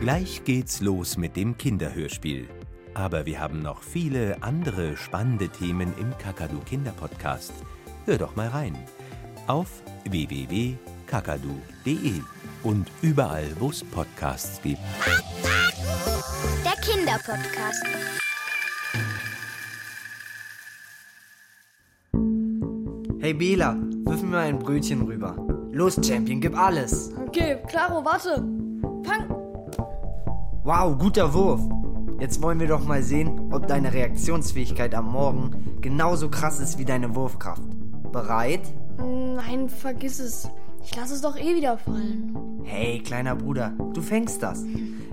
Gleich geht's los mit dem Kinderhörspiel. Aber wir haben noch viele andere spannende Themen im Kakadu Kinderpodcast. Hör doch mal rein. Auf www.kakadu.de und überall, wo es Podcasts gibt. Der Kinderpodcast. Hey Bela, wirf mir mal ein Brötchen rüber. Los, Champion, gib alles. Okay, Claro, warte. Wow, guter Wurf. Jetzt wollen wir doch mal sehen, ob deine Reaktionsfähigkeit am Morgen genauso krass ist wie deine Wurfkraft. Bereit? Nein, vergiss es. Ich lasse es doch eh wieder fallen. Hey, kleiner Bruder, du fängst das.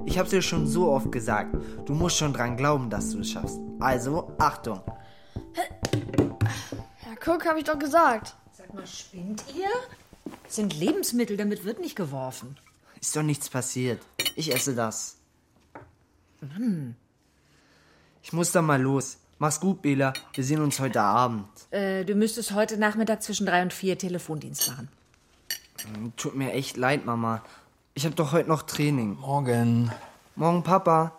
Ich hab's dir schon so oft gesagt. Du musst schon dran glauben, dass du es schaffst. Also, Achtung. Ja, guck, hab ich doch gesagt. Sag mal, spinnt ihr? Sind Lebensmittel, damit wird nicht geworfen. Ist doch nichts passiert. Ich esse das. Mann. Ich muss dann mal los. Mach's gut, Bela. Wir sehen uns heute Abend. Äh, du müsstest heute Nachmittag zwischen drei und vier Telefondienst machen. Tut mir echt leid, Mama. Ich hab doch heute noch Training. Morgen. Morgen, Papa.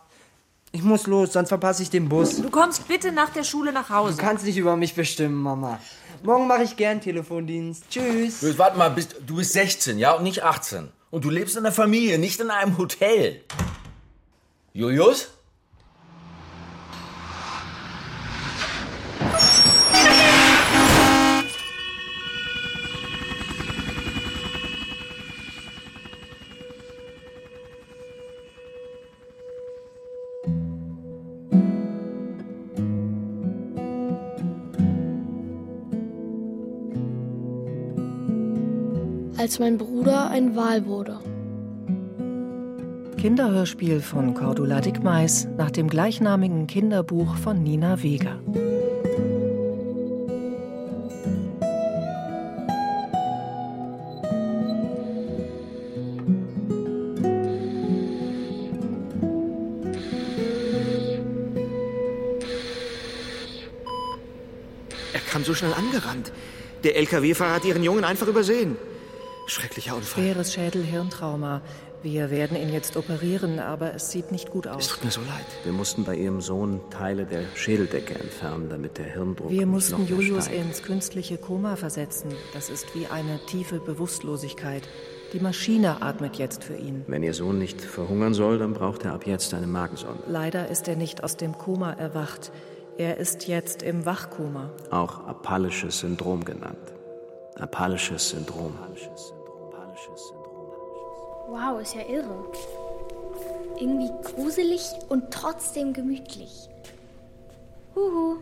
Ich muss los, sonst verpasse ich den Bus. Du kommst bitte nach der Schule nach Du Hause. kannst nicht über mich bestimmen, Mama. Morgen mache ich gern Telefondienst. Tschüss. Jetzt, warte mal, bist, du bist 16, ja, und nicht 18. Und du lebst in der Familie, nicht in einem Hotel. Julius? Als mein Bruder ein Wal wurde. Kinderhörspiel von Cordula Dickmeis nach dem gleichnamigen Kinderbuch von Nina Weger. Er kam so schnell angerannt. Der LKW-Fahrer hat ihren Jungen einfach übersehen. Schrecklicher Unfall. Schweres Schädel-Hirntrauma. Wir werden ihn jetzt operieren, aber es sieht nicht gut Es aus. tut mir so leid. Wir mussten bei Ihrem Sohn Teile der Schädeldecke entfernen, damit der Hirndruck Wir nicht mussten noch mehr Julius steigt. ins künstliche Koma versetzen. Das ist wie eine tiefe Bewusstlosigkeit. Die Maschine atmet jetzt für ihn. Wenn Ihr Sohn nicht verhungern soll, dann braucht er ab jetzt eine Magensonde. Leider ist er nicht aus dem Koma erwacht. Er ist jetzt im Wachkoma. Auch apallisches Syndrom genannt. Apallisches Syndrom. Wow, ist ja irre. Irgendwie gruselig und trotzdem gemütlich. Huhu.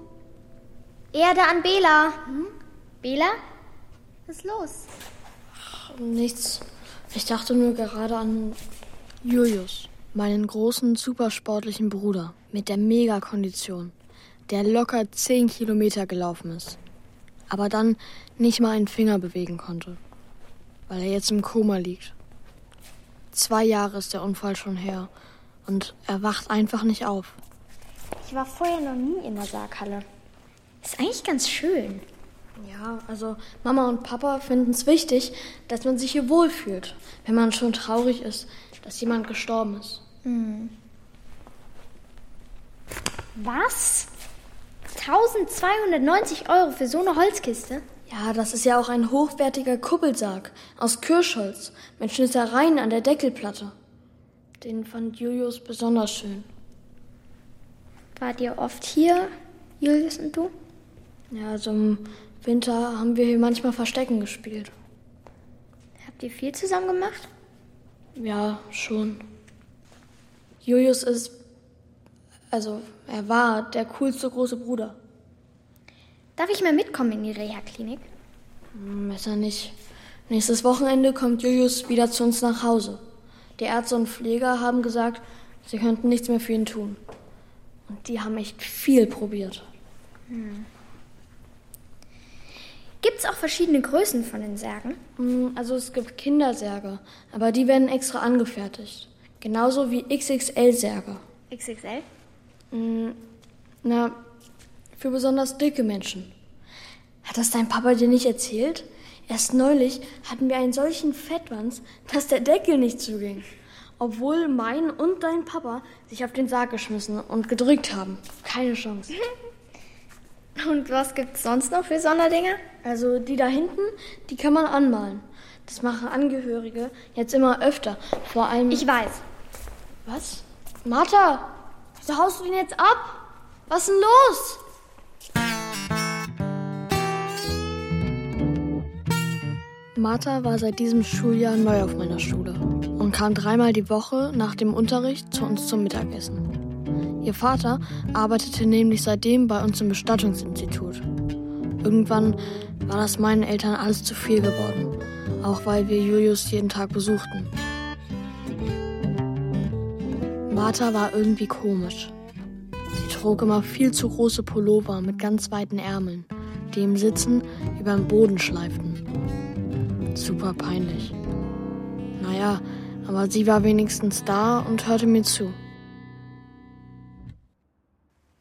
Erde an Bela. Hm? Bela? Was ist los? Nichts. Ich dachte nur gerade an Julius, meinen großen, supersportlichen Bruder mit der Megakondition, der locker 10 Kilometer gelaufen ist, aber dann nicht mal einen Finger bewegen konnte, weil er jetzt im Koma liegt. Zwei Jahre ist der Unfall schon her und er wacht einfach nicht auf. Ich war vorher noch nie in der Sarghalle. Ist eigentlich ganz schön. Ja, also Mama und Papa finden es wichtig, dass man sich hier wohlfühlt, wenn man schon traurig ist, dass jemand gestorben ist. Was? 1290 Euro für so eine Holzkiste? Ja, das ist ja auch ein hochwertiger Kuppelsarg aus Kirschholz mit Schnitzereien an der Deckelplatte. Den fand Julius besonders schön. Wart ihr oft hier, Julius und du? Ja, also im Winter haben wir hier manchmal Verstecken gespielt. Habt ihr viel zusammen gemacht? Ja, schon. Julius ist, also er war der coolste große Bruder. Darf ich mal mitkommen in die Reha-Klinik? Hm, Besser nicht. Nächstes Wochenende kommt Julius wieder zu uns nach Hause. Die Ärzte und Pfleger haben gesagt, sie könnten nichts mehr für ihn tun. Und die haben echt viel probiert. Gibt's auch verschiedene Größen von den Särgen? Hm, Also es gibt Kindersärge, aber die werden extra angefertigt. Genauso wie XXL-Särge. XXL? Na, für besonders dicke Menschen. Hat das dein Papa dir nicht erzählt? Erst neulich hatten wir einen solchen Fettwanz, dass der Deckel nicht zuging. Obwohl mein und dein Papa sich auf den Sarg geschmissen und gedrückt haben. Keine Chance. Und was gibt's sonst noch für Sonderdinger? Also die da hinten, die kann man anmalen. Das machen Angehörige jetzt immer öfter. Vor allem. Ich weiß. Was? Martha, wieso haust du den jetzt ab? Was ist denn los? Martha war seit diesem Schuljahr neu auf meiner Schule und kam dreimal die Woche nach dem Unterricht zu uns zum Mittagessen. Ihr Vater arbeitete nämlich seitdem bei uns im Bestattungsinstitut. Irgendwann war das meinen Eltern alles zu viel geworden, auch weil wir Julius jeden Tag besuchten. Martha war irgendwie komisch. Sie trug immer viel zu große Pullover mit ganz weiten Ärmeln, die im Sitzen über den Boden schleiften. Super peinlich. Naja, aber sie war wenigstens da und hörte mir zu.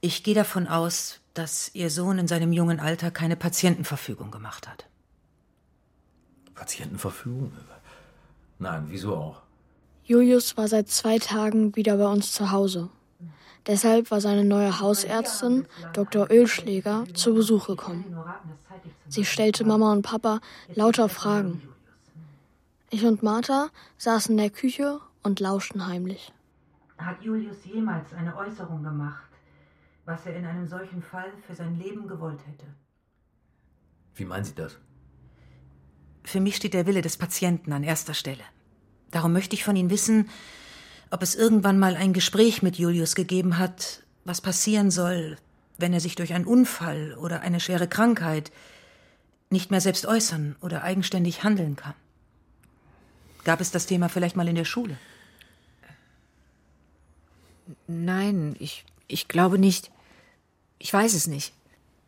Ich gehe davon aus, dass Ihr Sohn in seinem jungen Alter keine Patientenverfügung gemacht hat. Patientenverfügung? Nein, wieso auch? Julius war seit zwei Tagen wieder bei uns zu Hause. Deshalb war seine neue Hausärztin, Dr. Ölschläger, zu Besuch gekommen. Sie stellte Mama und Papa lauter Fragen. Ich und Martha saßen in der Küche und lauschten heimlich. Hat Julius jemals eine Äußerung gemacht, was er in einem solchen Fall für sein Leben gewollt hätte? Wie meinen Sie das? Für mich steht der Wille des Patienten an erster Stelle. Darum möchte ich von Ihnen wissen, ob es irgendwann mal ein Gespräch mit Julius gegeben hat, was passieren soll, wenn er sich durch einen Unfall oder eine schwere Krankheit nicht mehr selbst äußern oder eigenständig handeln kann. Gab es das Thema vielleicht mal in der Schule? Nein, ich, ich glaube nicht. Ich weiß es nicht.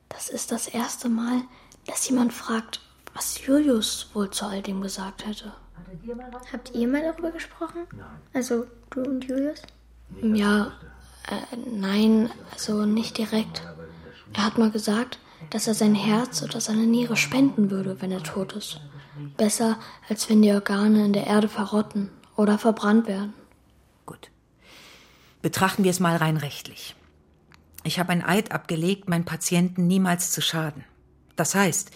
Das ist das erste Mal, dass jemand fragt, was Julius wohl zu all dem gesagt hätte. Habt ihr mal darüber gesprochen? Also du und Julius? Ja, äh, nein, also nicht direkt. Er hat mal gesagt, dass er sein Herz oder seine Niere spenden würde, wenn er tot ist. Besser, als wenn die Organe in der Erde verrotten oder verbrannt werden. Gut. Betrachten wir es mal rein rechtlich. Ich habe ein Eid abgelegt, meinen Patienten niemals zu schaden. Das heißt,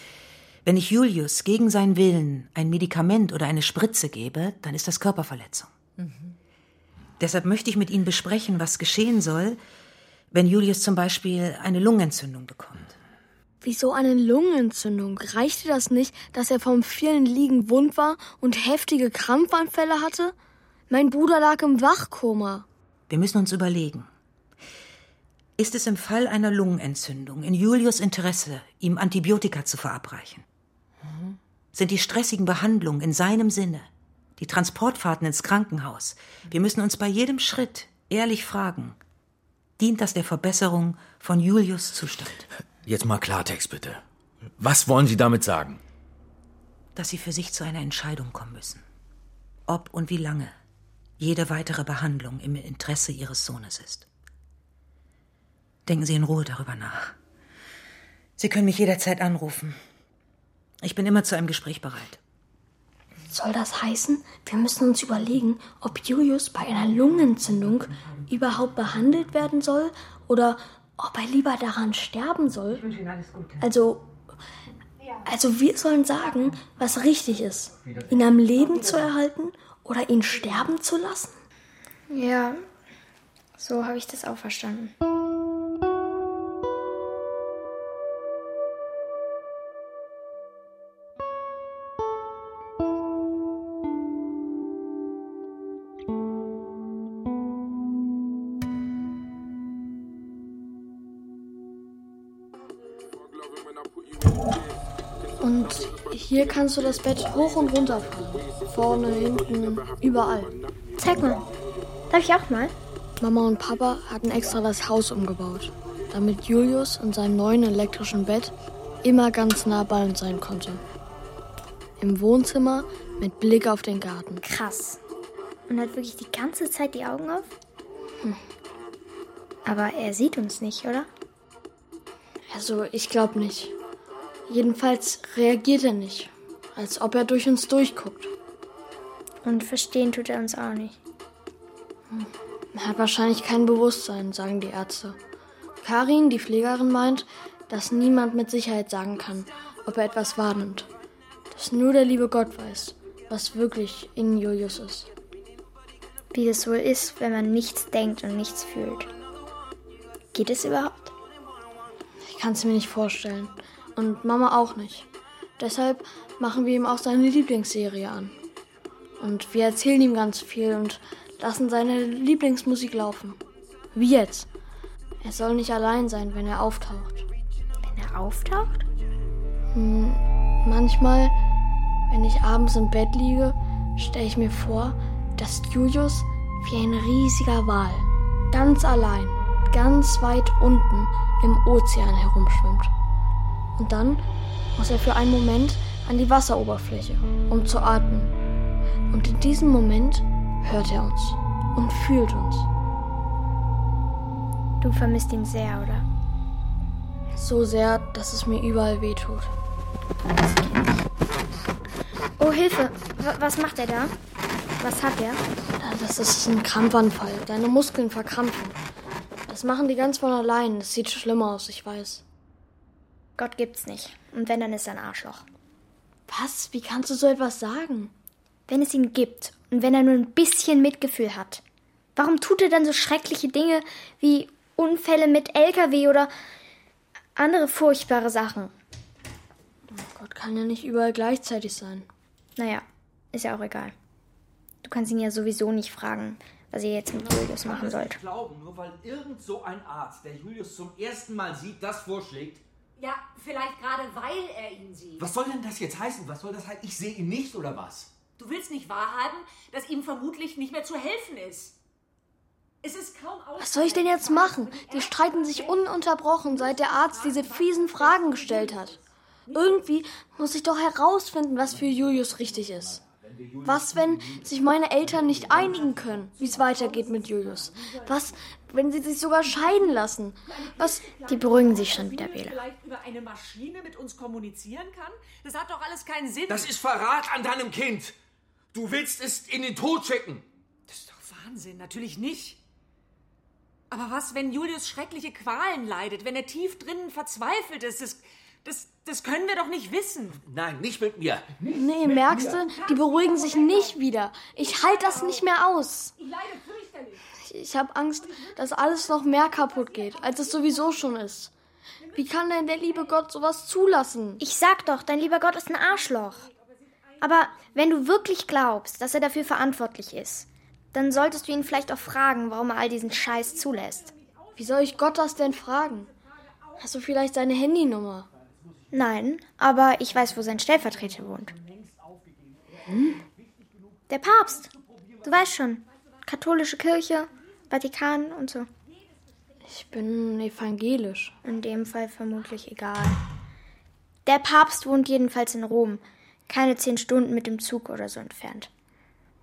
wenn ich Julius gegen seinen Willen ein Medikament oder eine Spritze gebe, dann ist das Körperverletzung. Mhm. Deshalb möchte ich mit Ihnen besprechen, was geschehen soll, wenn Julius zum Beispiel eine Lungenentzündung bekommt. Wieso eine Lungenentzündung? Reichte das nicht, dass er vom vielen Liegen wund war und heftige Krampfanfälle hatte? Mein Bruder lag im Wachkoma. Wir müssen uns überlegen. Ist es im Fall einer Lungenentzündung in Julius Interesse, ihm Antibiotika zu verabreichen? Mhm. Sind die stressigen Behandlungen in seinem Sinne, die Transportfahrten ins Krankenhaus? Wir müssen uns bei jedem Schritt ehrlich fragen, dient das der Verbesserung von Julius Zustand? Jetzt mal Klartext bitte. Was wollen Sie damit sagen? Dass Sie für sich zu einer Entscheidung kommen müssen. Ob und wie lange jede weitere Behandlung im Interesse Ihres Sohnes ist. Denken Sie in Ruhe darüber nach. Sie können mich jederzeit anrufen. Ich bin immer zu einem Gespräch bereit. Soll das heißen, wir müssen uns überlegen, ob Julius bei einer Lungenentzündung überhaupt behandelt werden soll oder ob er lieber daran sterben soll? Ich wünsche Ihnen alles Gute. Also, also wir sollen sagen, was richtig ist. Ihn am Leben zu erhalten oder ihn sterben zu lassen? Ja, so habe ich das auch verstanden. Hier kannst du das Bett hoch und runter fahren. Vorne, hinten, überall. Zeig mal. Darf ich auch mal? Mama und Papa hatten extra das Haus umgebaut, damit Julius in seinem neuen elektrischen Bett immer ganz nah bei uns sein konnte. Im Wohnzimmer mit Blick auf den Garten. Krass. Und hat wirklich die ganze Zeit die Augen auf? Hm. Aber er sieht uns nicht, oder? Also, ich glaube nicht. Jedenfalls reagiert er nicht, als ob er durch uns durchguckt. Und verstehen tut er uns auch nicht. Er hat wahrscheinlich kein Bewusstsein, sagen die Ärzte. Karin, die Pflegerin, meint, dass niemand mit Sicherheit sagen kann, ob er etwas wahrnimmt. Dass nur der liebe Gott weiß, was wirklich in Julius ist. Wie es wohl ist, wenn man nichts denkt und nichts fühlt. Geht es überhaupt? Ich kann es mir nicht vorstellen. Und Mama auch nicht. Deshalb machen wir ihm auch seine Lieblingsserie an. Und wir erzählen ihm ganz viel und lassen seine Lieblingsmusik laufen. Wie jetzt. Er soll nicht allein sein, wenn er auftaucht. Wenn er auftaucht? Hm, manchmal, wenn ich abends im Bett liege, stelle ich mir vor, dass Julius wie ein riesiger Wal ganz allein, ganz weit unten im Ozean herumschwimmt. Und dann muss er für einen Moment an die Wasseroberfläche, um zu atmen. Und in diesem Moment hört er uns und fühlt uns. Du vermisst ihn sehr, oder? So sehr, dass es mir überall wehtut. Oh, Hilfe! W was macht er da? Was hat er? Das ist ein Krampfanfall. Deine Muskeln verkrampfen. Das machen die ganz von allein. Das sieht schlimm aus, ich weiß. Gott gibt's nicht. Und wenn, dann ist er ein Arschloch. Was? Wie kannst du so etwas sagen? Wenn es ihn gibt und wenn er nur ein bisschen Mitgefühl hat. Warum tut er dann so schreckliche Dinge wie Unfälle mit LKW oder andere furchtbare Sachen? Gott kann ja nicht überall gleichzeitig sein. Naja, ist ja auch egal. Du kannst ihn ja sowieso nicht fragen, was ihr jetzt mit Julius machen sollt. Ich glaube, nur weil irgend so ein Arzt, der Julius zum ersten Mal sieht, das vorschlägt. Ja, vielleicht gerade weil er ihn sieht. Was soll denn das jetzt heißen? Was soll das heißen? Ich sehe ihn nicht oder was? Du willst nicht wahrhaben, dass ihm vermutlich nicht mehr zu helfen ist. Es ist kaum Was soll ich denn jetzt machen? Die streiten sich ununterbrochen, seit der Arzt diese fiesen Fragen gestellt hat. Irgendwie muss ich doch herausfinden, was für Julius richtig ist. Was, wenn sich meine Eltern nicht einigen können, wie es weitergeht mit Julius? Was, wenn sie sich sogar scheiden lassen? Was? Die beruhigen sich schon wieder, Wähler. vielleicht über eine Maschine mit uns kommunizieren kann? Das hat doch alles keinen Sinn. Das ist Verrat an deinem Kind. Du willst es in den Tod schicken. Das ist doch Wahnsinn, natürlich nicht. Aber was, wenn Julius schreckliche Qualen leidet, wenn er tief drinnen verzweifelt ist? Das, das, das können wir doch nicht wissen. Nein, nicht mit mir. Nee, merkst du, die beruhigen sich nicht wieder. Ich halte das nicht mehr aus. Ich leide fürchterlich. Ich habe Angst, dass alles noch mehr kaputt geht, als es sowieso schon ist. Wie kann denn der liebe Gott sowas zulassen? Ich sag doch, dein lieber Gott ist ein Arschloch. Aber wenn du wirklich glaubst, dass er dafür verantwortlich ist, dann solltest du ihn vielleicht auch fragen, warum er all diesen Scheiß zulässt. Wie soll ich Gott das denn fragen? Hast du vielleicht seine Handynummer? Nein, aber ich weiß, wo sein Stellvertreter wohnt. Hm? Der Papst. Du weißt schon. Katholische Kirche, Vatikan und so. Ich bin evangelisch. In dem Fall vermutlich egal. Der Papst wohnt jedenfalls in Rom. Keine zehn Stunden mit dem Zug oder so entfernt.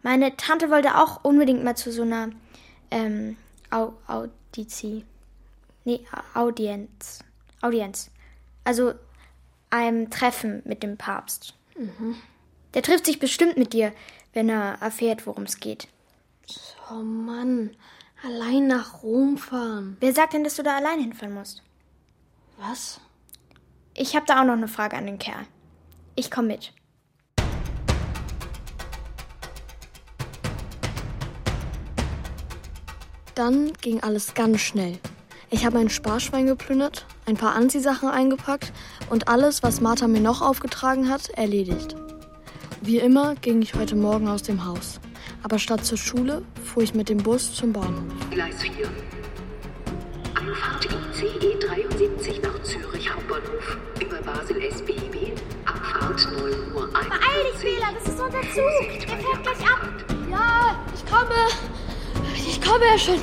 Meine Tante wollte auch unbedingt mal zu so einer ähm, Au Audizi. Nee, Audienz. Audienz. Also einem Treffen mit dem Papst. Mhm. Der trifft sich bestimmt mit dir, wenn er erfährt, worum es geht. Oh Mann, allein nach Rom fahren. Wer sagt denn, dass du da allein hinfahren musst? Was? Ich habe da auch noch eine Frage an den Kerl. Ich komme mit. Dann ging alles ganz schnell. Ich habe ein Sparschwein geplündert, ein paar Anziehsachen eingepackt und alles, was Martha mir noch aufgetragen hat, erledigt. Wie immer ging ich heute Morgen aus dem Haus. Aber statt zur Schule fuhr ich mit dem Bus zum Bahnhof. Gleis 4. Anfahrt ICE 73 nach Zürich Hauptbahnhof über Basel SBIB. Abfahrt 9 Uhr 1. Beeil dich, Wähler, das ist unser Zug. Der fährt gleich ab. Ja, ich komme. Ich komme ja schon.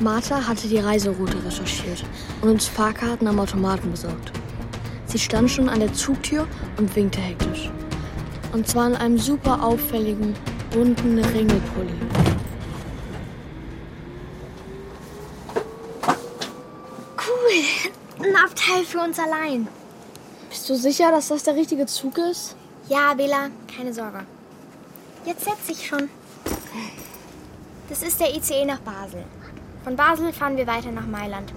Martha hatte die Reiseroute recherchiert und uns Fahrkarten am Automaten besorgt. Sie stand schon an der Zugtür und winkte hektisch. Und zwar in einem super auffälligen, bunten Ringelpulli. Cool. Ein Abteil für uns allein. Bist du sicher, dass das der richtige Zug ist? Ja, Bela, keine Sorge. Jetzt setz dich schon. Das ist der ICE nach Basel. Von Basel fahren wir weiter nach Mailand.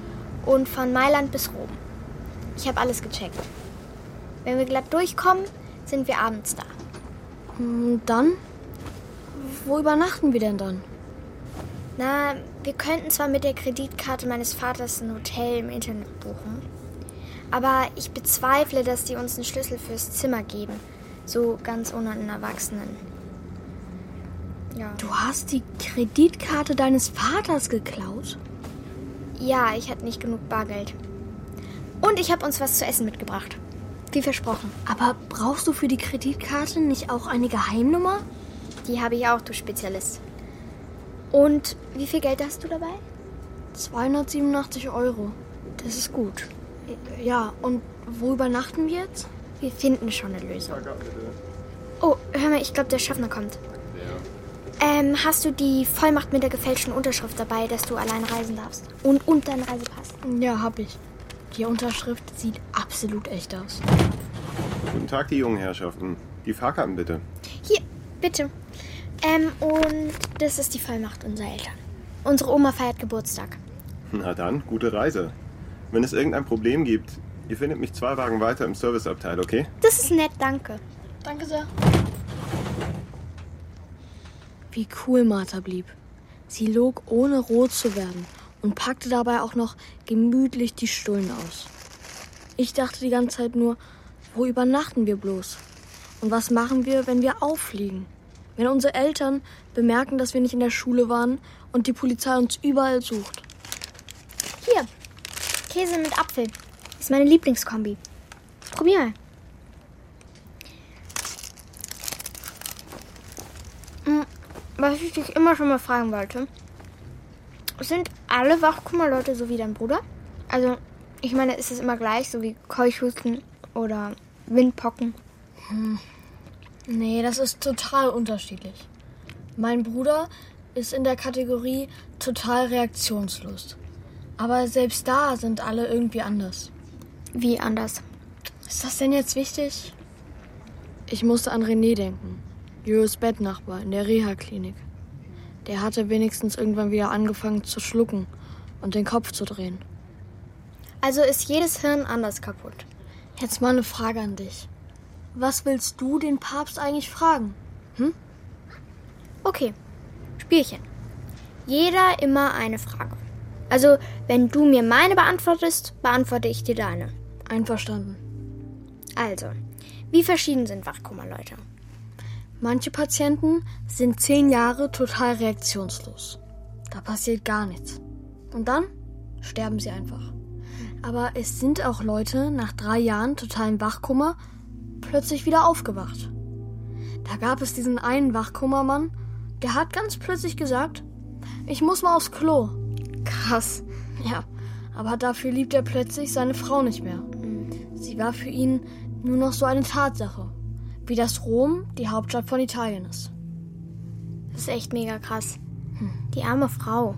Und von Mailand bis Rom. Ich habe alles gecheckt. Wenn wir glatt durchkommen, sind wir abends da. Und dann? Wo übernachten wir denn dann? Na, wir könnten zwar mit der Kreditkarte meines Vaters ein Hotel im Internet buchen, aber ich bezweifle, dass die uns einen Schlüssel fürs Zimmer geben. So ganz ohne einen Erwachsenen. Ja. Du hast die Kreditkarte deines Vaters geklaut? Ja, ich hatte nicht genug Bargeld. Und ich habe uns was zu essen mitgebracht. Wie versprochen. Aber brauchst du für die Kreditkarte nicht auch eine Geheimnummer? Die habe ich auch, du Spezialist. Und wie viel Geld hast du dabei? 287 Euro. Das ist gut. Ja, und wo übernachten wir jetzt? Wir finden schon eine Lösung. Oh, hör mal, ich glaube, der Schaffner kommt. Ähm, hast du die Vollmacht mit der gefälschten Unterschrift dabei, dass du allein reisen darfst? Und, und deinen Reisepass? Ja, hab ich. Die Unterschrift sieht absolut echt aus. Guten Tag, die jungen Herrschaften. Die Fahrkarten bitte. Hier, bitte. Ähm, und das ist die Vollmacht unserer Eltern. Unsere Oma feiert Geburtstag. Na dann, gute Reise. Wenn es irgendein Problem gibt, ihr findet mich zwei Wagen weiter im Serviceabteil, okay? Das ist nett, danke. Danke sehr. Wie cool Martha blieb. Sie log ohne rot zu werden und packte dabei auch noch gemütlich die Stullen aus. Ich dachte die ganze Zeit nur, wo übernachten wir bloß? Und was machen wir, wenn wir auffliegen? Wenn unsere Eltern bemerken, dass wir nicht in der Schule waren und die Polizei uns überall sucht. Hier, Käse mit Apfel. Ist meine Lieblingskombi. Probier mal. Hm, Was ich dich immer schon mal fragen wollte. Sind alle Wachkummerleute so wie dein Bruder? Also, ich meine, ist es immer gleich, so wie Keuchhusten oder Windpocken? Hm. Nee, das ist total unterschiedlich. Mein Bruder ist in der Kategorie total reaktionslos. Aber selbst da sind alle irgendwie anders. Wie anders? Ist das denn jetzt wichtig? Ich musste an René denken. Julius Bettnachbar in der Reha-Klinik. Der hatte wenigstens irgendwann wieder angefangen zu schlucken und den Kopf zu drehen. Also ist jedes Hirn anders kaputt. Jetzt mal eine Frage an dich. Was willst du den Papst eigentlich fragen? Hm? Okay, Spielchen. Jeder immer eine Frage. Also, wenn du mir meine beantwortest, beantworte ich dir deine. Einverstanden. Also, wie verschieden sind Wachkummerleute? Manche Patienten sind zehn Jahre total reaktionslos. Da passiert gar nichts. Und dann sterben sie einfach. Aber es sind auch Leute nach drei Jahren totalen Wachkummer plötzlich wieder aufgewacht. Da gab es diesen einen Wachkummermann, der hat ganz plötzlich gesagt, ich muss mal aufs Klo. Krass. Ja, aber dafür liebt er plötzlich seine Frau nicht mehr. Sie war für ihn nur noch so eine Tatsache, wie das Rom die Hauptstadt von Italien ist. Das ist echt mega krass. Die arme Frau.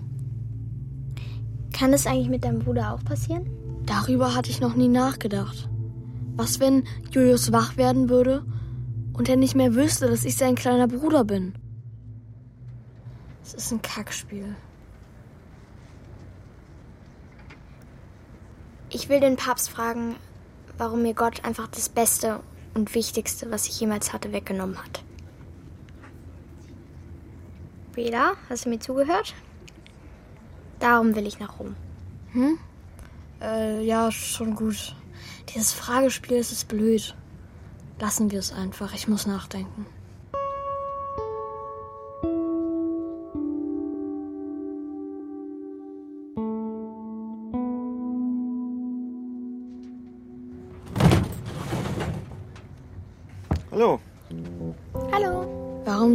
Kann das eigentlich mit deinem Bruder auch passieren? Darüber hatte ich noch nie nachgedacht. Was, wenn Julius wach werden würde und er nicht mehr wüsste, dass ich sein kleiner Bruder bin? Es ist ein Kackspiel. Ich will den Papst fragen, warum mir Gott einfach das Beste und Wichtigste, was ich jemals hatte, weggenommen hat. Bela, hast du mir zugehört? Darum will ich nach Rom. Hm? Äh, ja, schon gut. Dieses Fragespiel ist blöd. Lassen wir es einfach. Ich muss nachdenken.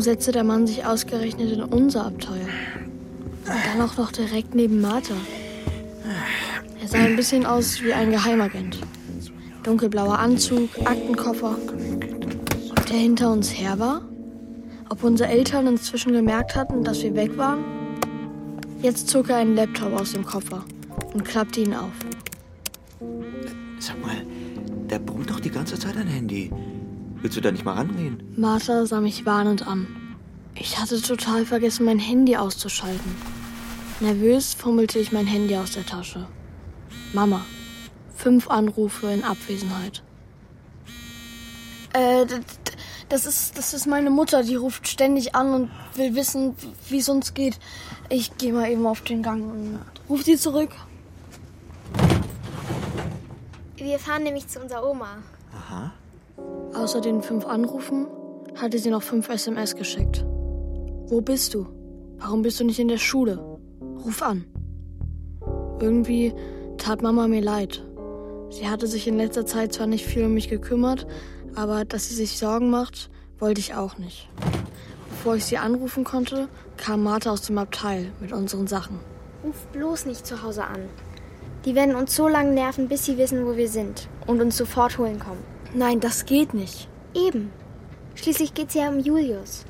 Setzte der Mann sich ausgerechnet in unser Abteuer? Und dann auch noch direkt neben Martha. Er sah ein bisschen aus wie ein Geheimagent. Dunkelblauer Anzug, Aktenkoffer. Ob der hinter uns her war? Ob unsere Eltern inzwischen gemerkt hatten, dass wir weg waren? Jetzt zog er einen Laptop aus dem Koffer und klappte ihn auf. Sag mal, der brummt doch die ganze Zeit ein Handy. Willst du da nicht mal rangehen? Martha sah mich warnend an. Ich hatte total vergessen, mein Handy auszuschalten. Nervös fummelte ich mein Handy aus der Tasche. Mama. Fünf Anrufe in Abwesenheit. Äh, das ist, das ist meine Mutter, die ruft ständig an und will wissen, wie es uns geht. Ich gehe mal eben auf den Gang und ruf sie zurück. Wir fahren nämlich zu unserer Oma. Aha. Außer den fünf Anrufen hatte sie noch fünf SMS geschickt. Wo bist du? Warum bist du nicht in der Schule? Ruf an. Irgendwie tat Mama mir leid. Sie hatte sich in letzter Zeit zwar nicht viel um mich gekümmert, aber dass sie sich Sorgen macht, wollte ich auch nicht. Bevor ich sie anrufen konnte, kam Martha aus dem Abteil mit unseren Sachen. Ruf bloß nicht zu Hause an. Die werden uns so lange nerven, bis sie wissen, wo wir sind und uns sofort holen kommen. Nein, das geht nicht. Eben. Schließlich geht's ja um Julius.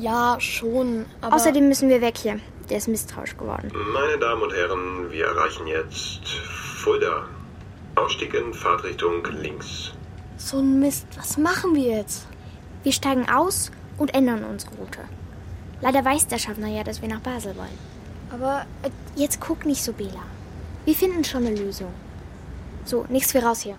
Ja, schon, aber... Außerdem müssen wir weg hier. Der ist misstrauisch geworden. Meine Damen und Herren, wir erreichen jetzt Fulda. Ausstieg in Fahrtrichtung links. So ein Mist, was machen wir jetzt? Wir steigen aus und ändern unsere Route. Leider weiß der Schaffner ja, dass wir nach Basel wollen. Aber äh, jetzt guck nicht so, Bela. Wir finden schon eine Lösung. So, nichts wie raus hier.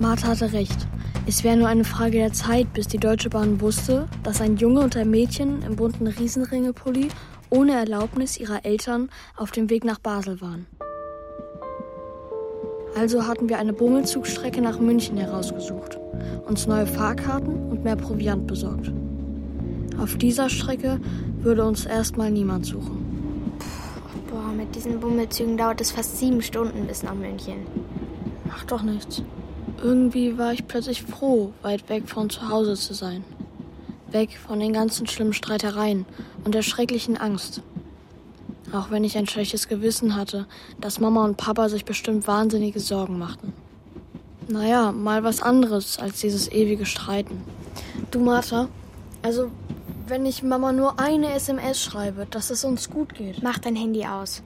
Martha hatte recht. Es wäre nur eine Frage der Zeit, bis die Deutsche Bahn wusste, dass ein Junge und ein Mädchen im bunten Riesenringepulli ohne Erlaubnis ihrer Eltern auf dem Weg nach Basel waren. Also hatten wir eine Bummelzugstrecke nach München herausgesucht, uns neue Fahrkarten und mehr Proviant besorgt. Auf dieser Strecke würde uns erstmal niemand suchen. Boah, mit diesen Bummelzügen dauert es fast sieben Stunden bis nach München. Macht doch nichts. Irgendwie war ich plötzlich froh, weit weg von zu Hause zu sein. Weg von den ganzen schlimmen Streitereien und der schrecklichen Angst. Auch wenn ich ein schlechtes Gewissen hatte, dass Mama und Papa sich bestimmt wahnsinnige Sorgen machten. Naja, mal was anderes als dieses ewige Streiten. Du, Martha, also wenn ich Mama nur eine SMS schreibe, dass es uns gut geht. Mach dein Handy aus.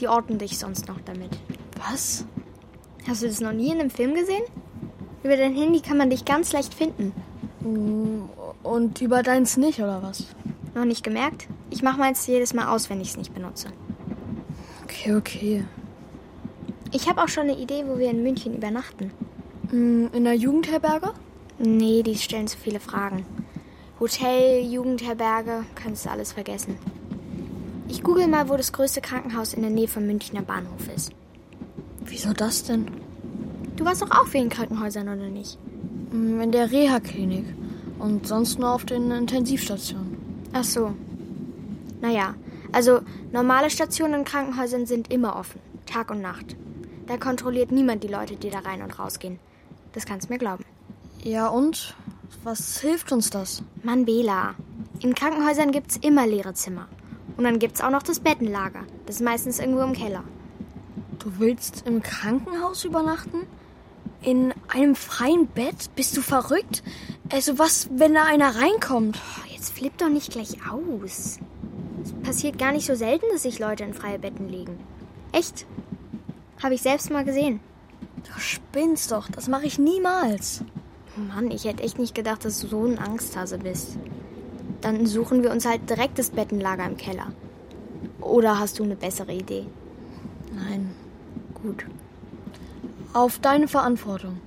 Die orten dich sonst noch damit. Was? Hast du das noch nie in einem Film gesehen? Über dein Handy kann man dich ganz leicht finden. Und über deins nicht, oder was? Noch nicht gemerkt? Ich mache meins jedes Mal aus, wenn ich es nicht benutze. Okay, okay. Ich habe auch schon eine Idee, wo wir in München übernachten. In der Jugendherberge? Nee, die stellen zu viele Fragen. Hotel, Jugendherberge, kannst du alles vergessen. Ich google mal, wo das größte Krankenhaus in der Nähe vom Münchner Bahnhof ist. Wieso das denn? Du warst doch auch in Krankenhäusern, oder nicht? In der Reha-Klinik. Und sonst nur auf den Intensivstationen. Ach so. Naja, also normale Stationen in Krankenhäusern sind immer offen. Tag und Nacht. Da kontrolliert niemand die Leute, die da rein und rausgehen. Das kannst du mir glauben. Ja und? Was hilft uns das? Mann, Bela. In Krankenhäusern gibt's immer leere Zimmer. Und dann gibt's auch noch das Bettenlager. Das ist meistens irgendwo im Keller. Du willst im Krankenhaus übernachten? In einem freien Bett? Bist du verrückt? Also was, wenn da einer reinkommt? Jetzt flipp doch nicht gleich aus. Es passiert gar nicht so selten, dass sich Leute in freie Betten legen. Echt? Habe ich selbst mal gesehen. Du spinnst doch, das mache ich niemals. Mann, ich hätte echt nicht gedacht, dass du so ein Angsthase bist. Dann suchen wir uns halt direkt das Bettenlager im Keller. Oder hast du eine bessere Idee? Nein. Gut. Auf deine Verantwortung.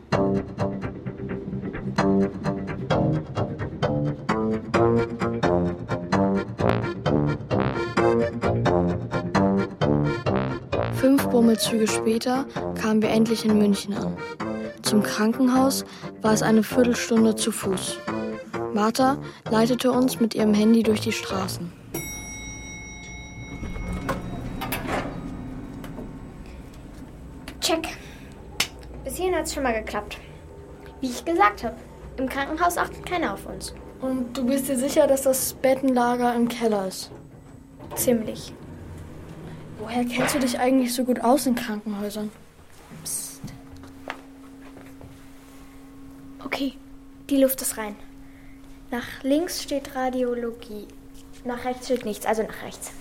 Fünf Bummelzüge später kamen wir endlich in München an. Zum Krankenhaus war es eine Viertelstunde zu Fuß. Martha leitete uns mit ihrem Handy durch die Straßen. Hat es schon mal geklappt. Wie ich gesagt habe, im Krankenhaus achtet keiner auf uns. Und du bist dir sicher, dass das Bettenlager im Keller ist? Ziemlich. Woher kennst du dich eigentlich so gut aus in Krankenhäusern? Psst. Okay, die Luft ist rein. Nach links steht Radiologie. Nach rechts steht nichts, also nach rechts.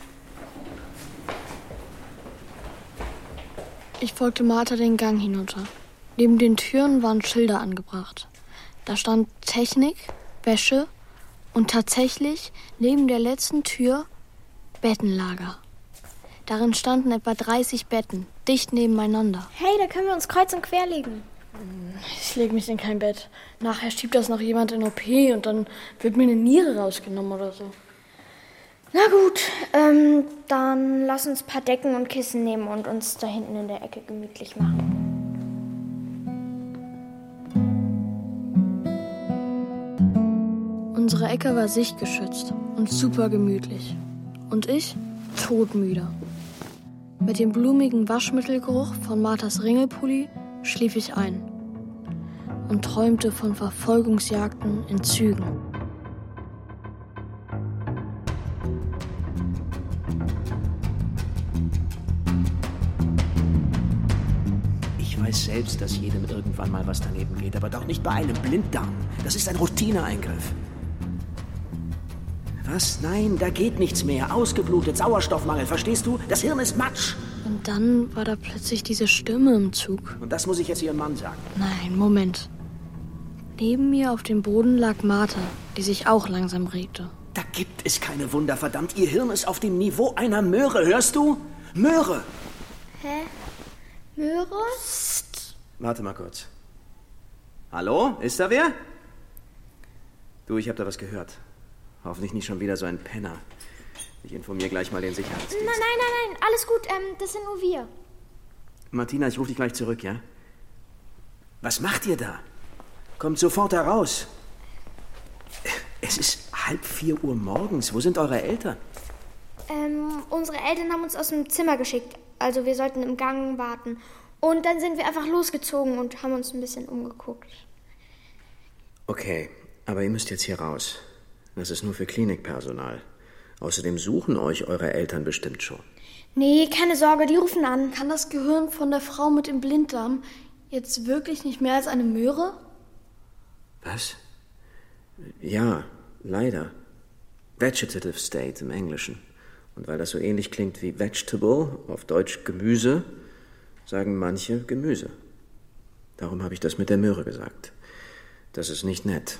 Ich folgte Martha den Gang hinunter. Neben den Türen waren Schilder angebracht. Da stand Technik, Wäsche und tatsächlich neben der letzten Tür Bettenlager. Darin standen etwa 30 Betten, dicht nebeneinander. Hey, da können wir uns kreuz und quer legen. Ich lege mich in kein Bett. Nachher schiebt das noch jemand in OP und dann wird mir eine Niere rausgenommen oder so. Na gut, ähm, dann lass uns ein paar Decken und Kissen nehmen und uns da hinten in der Ecke gemütlich machen. Unsere Ecke war sichtgeschützt und super gemütlich. Und ich todmüde. Mit dem blumigen Waschmittelgeruch von Marthas Ringelpulli schlief ich ein und träumte von Verfolgungsjagden in Zügen. Ich weiß selbst, dass jedem irgendwann mal was daneben geht, aber doch nicht bei einem Blinddarm. Das ist ein Routineeingriff. Was? Nein, da geht nichts mehr. Ausgeblutet, Sauerstoffmangel, verstehst du? Das Hirn ist Matsch. Und dann war da plötzlich diese Stimme im Zug. Und das muss ich jetzt Ihrem Mann sagen. Nein, Moment. Neben mir auf dem Boden lag Martha, die sich auch langsam regte. Da gibt es keine Wunder, verdammt. Ihr Hirn ist auf dem Niveau einer Möhre, hörst du? Möhre! Hä? Möhre? Warte mal kurz. Hallo? Ist da wer? Du, ich hab da was gehört. Hoffentlich nicht schon wieder so ein Penner. Ich informiere gleich mal den Sicherheitsdienst. Nein, nein, nein, nein, alles gut, ähm, das sind nur wir. Martina, ich rufe dich gleich zurück, ja? Was macht ihr da? Kommt sofort heraus. Es ist halb vier Uhr morgens. Wo sind eure Eltern? Ähm, unsere Eltern haben uns aus dem Zimmer geschickt. Also wir sollten im Gang warten. Und dann sind wir einfach losgezogen und haben uns ein bisschen umgeguckt. Okay, aber ihr müsst jetzt hier raus. Das ist nur für Klinikpersonal. Außerdem suchen euch eure Eltern bestimmt schon. Nee, keine Sorge, die rufen an. Kann das Gehirn von der Frau mit dem Blinddarm jetzt wirklich nicht mehr als eine Möhre? Was? Ja, leider. Vegetative State im Englischen. Und weil das so ähnlich klingt wie Vegetable, auf Deutsch Gemüse, sagen manche Gemüse. Darum habe ich das mit der Möhre gesagt. Das ist nicht nett.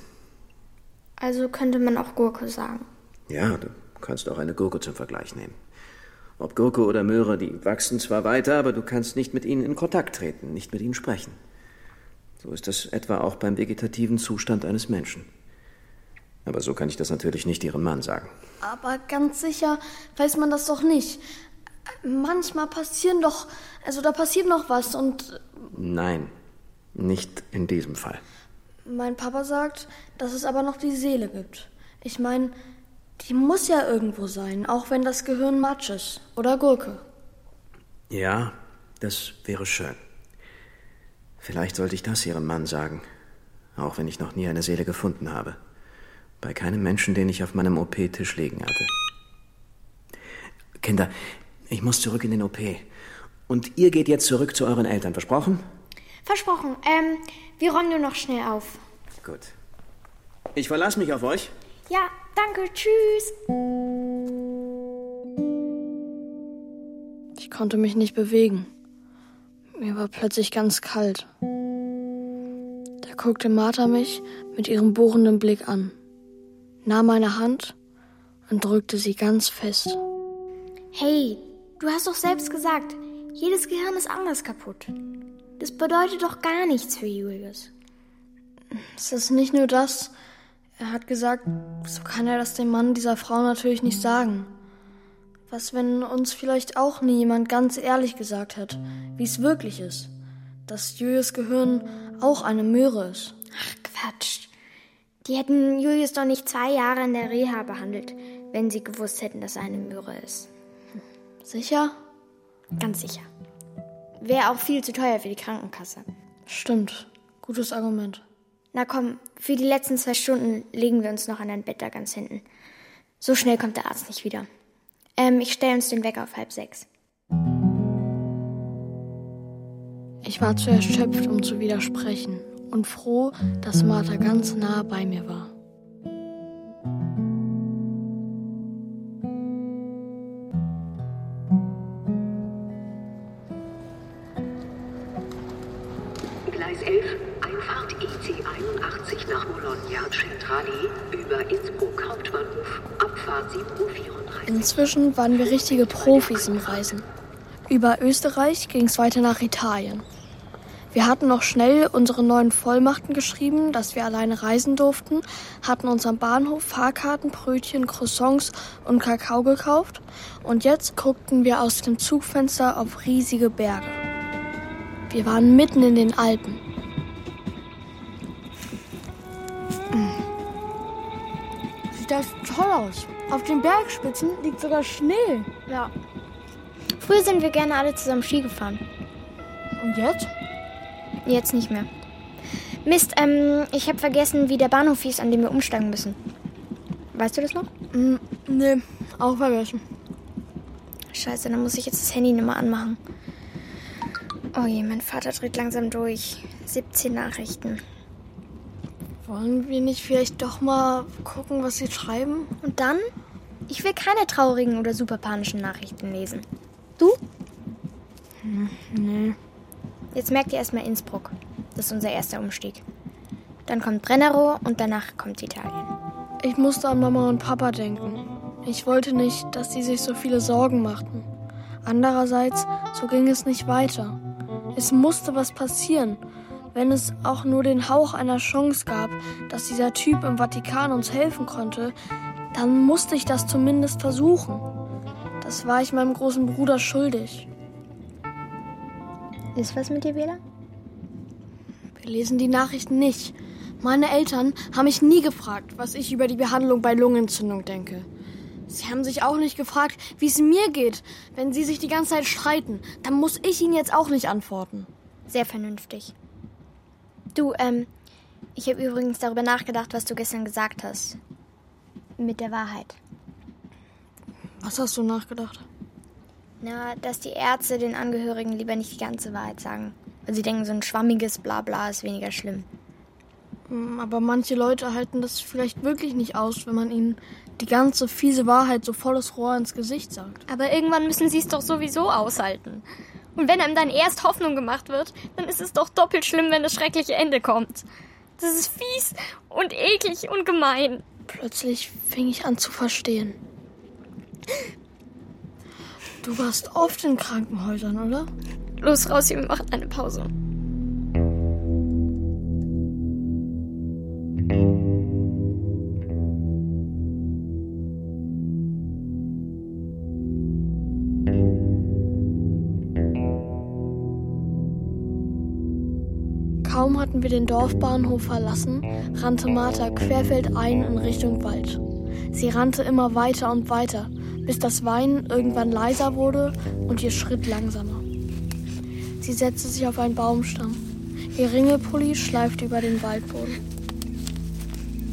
Also könnte man auch Gurke sagen. Ja, du kannst auch eine Gurke zum Vergleich nehmen. Ob Gurke oder Möhre, die wachsen zwar weiter, aber du kannst nicht mit ihnen in Kontakt treten, nicht mit ihnen sprechen. So ist das etwa auch beim vegetativen Zustand eines Menschen. Aber so kann ich das natürlich nicht ihrem Mann sagen. Aber ganz sicher weiß man das doch nicht. Manchmal passieren doch, also da passiert noch was und Nein, nicht in diesem Fall. Mein Papa sagt, dass es aber noch die Seele gibt. Ich meine, die muss ja irgendwo sein, auch wenn das Gehirn Matsch ist oder Gurke. Ja, das wäre schön. Vielleicht sollte ich das Ihrem Mann sagen, auch wenn ich noch nie eine Seele gefunden habe. Bei keinem Menschen, den ich auf meinem OP-Tisch liegen hatte. Kinder, ich muss zurück in den OP. Und ihr geht jetzt zurück zu euren Eltern, versprochen? Versprochen. Ähm, wir räumen nur noch schnell auf. Gut. Ich verlasse mich auf euch. Ja, danke. Tschüss. Ich konnte mich nicht bewegen. Mir war plötzlich ganz kalt. Da guckte Martha mich mit ihrem bohrenden Blick an, nahm meine Hand und drückte sie ganz fest. Hey, du hast doch selbst gesagt, jedes Gehirn ist anders kaputt. Das bedeutet doch gar nichts für Julius. Es ist nicht nur das. Er hat gesagt, so kann er das dem Mann dieser Frau natürlich nicht sagen. Was, wenn uns vielleicht auch nie jemand ganz ehrlich gesagt hat, wie es wirklich ist? Dass Julius Gehirn auch eine Möhre ist. Ach, Quatsch. Die hätten Julius doch nicht zwei Jahre in der Reha behandelt, wenn sie gewusst hätten, dass er eine Möhre ist. Sicher? Ganz sicher. Wäre auch viel zu teuer für die Krankenkasse. Stimmt. Gutes Argument. Na komm, für die letzten zwei Stunden legen wir uns noch an ein Bett da ganz hinten. So schnell kommt der Arzt nicht wieder. Ähm, ich stelle uns den Wecker auf halb sechs. Ich war zu erschöpft, um zu widersprechen und froh, dass Martha ganz nah bei mir war. Centrale über Innsbruck Hauptbahnhof, Abfahrt 7.34 Uhr. Inzwischen waren wir richtige Profis im Reisen. Über Österreich ging es weiter nach Italien. Wir hatten noch schnell unsere neuen Vollmachten geschrieben, dass wir alleine reisen durften, hatten uns am Bahnhof Fahrkarten, Brötchen, Croissants und Kakao gekauft und jetzt guckten wir aus dem Zugfenster auf riesige Berge. Wir waren mitten in den Alpen. Das toll aus. Auf den Bergspitzen liegt sogar Schnee. Ja. Früher sind wir gerne alle zusammen Ski gefahren. Und jetzt? Jetzt nicht mehr. Mist, ähm, ich habe vergessen, wie der Bahnhof hieß, an dem wir umsteigen müssen. Weißt du das noch? Mm, nee, auch vergessen. Scheiße, dann muss ich jetzt das Handy mehr anmachen. Oh je, mein Vater dreht langsam durch. 17 Nachrichten. Wollen wir nicht vielleicht doch mal gucken, was sie schreiben? Und dann? Ich will keine traurigen oder super panischen Nachrichten lesen. Du? Hm, nee. Jetzt merkt ihr erstmal Innsbruck. Das ist unser erster Umstieg. Dann kommt Brennerroh und danach kommt Italien. Ich musste an Mama und Papa denken. Ich wollte nicht, dass sie sich so viele Sorgen machten. Andererseits, so ging es nicht weiter. Es musste was passieren. Wenn es auch nur den Hauch einer Chance gab, dass dieser Typ im Vatikan uns helfen konnte, dann musste ich das zumindest versuchen. Das war ich meinem großen Bruder schuldig. Ist was mit dir, Bela? Wir lesen die Nachrichten nicht. Meine Eltern haben mich nie gefragt, was ich über die Behandlung bei Lungenentzündung denke. Sie haben sich auch nicht gefragt, wie es mir geht. Wenn sie sich die ganze Zeit streiten, dann muss ich ihnen jetzt auch nicht antworten. Sehr vernünftig. Du, ähm, ich habe übrigens darüber nachgedacht, was du gestern gesagt hast. Mit der Wahrheit. Was hast du nachgedacht? Na, dass die Ärzte den Angehörigen lieber nicht die ganze Wahrheit sagen. Weil sie denken, so ein schwammiges Blabla ist weniger schlimm. Hm, Aber manche Leute halten das vielleicht wirklich nicht aus, wenn man ihnen die ganze fiese Wahrheit so volles Rohr ins Gesicht sagt. Aber irgendwann müssen sie es doch sowieso aushalten. Und wenn einem dann erst Hoffnung gemacht wird, dann ist es doch doppelt schlimm, wenn das schreckliche Ende kommt. Das ist fies und eklig und gemein. Plötzlich fing ich an zu verstehen. Du warst oft in Krankenhäusern, oder? Los raus, wir machen eine Pause. Kaum hatten wir den Dorfbahnhof verlassen, rannte Martha querfeldein in Richtung Wald. Sie rannte immer weiter und weiter, bis das Weinen irgendwann leiser wurde und ihr Schritt langsamer. Sie setzte sich auf einen Baumstamm. Ihr Ringelpulli schleifte über den Waldboden.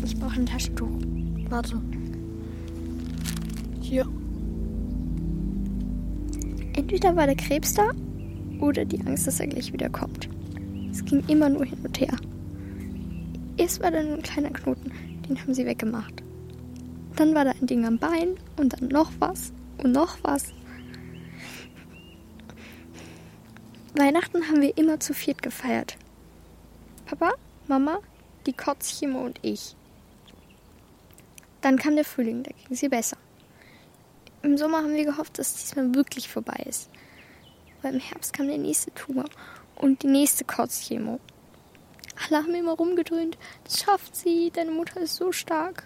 Ich brauche ein Taschentuch. Warte. Hier. Entweder war der Krebs da oder die Angst, dass er gleich wieder kommt. Es ging immer nur hin und her. Erst war da nur ein kleiner Knoten, den haben sie weggemacht. Dann war da ein Ding am Bein und dann noch was und noch was. Weihnachten haben wir immer zu viert gefeiert. Papa, Mama, die Kotzchimo und ich. Dann kam der Frühling, da ging sie besser. Im Sommer haben wir gehofft, dass es diesmal wirklich vorbei ist. Aber im Herbst kam der nächste Tumor und die nächste Kotzchemo. Alle haben immer rumgedröhnt. Das schafft sie, deine Mutter ist so stark.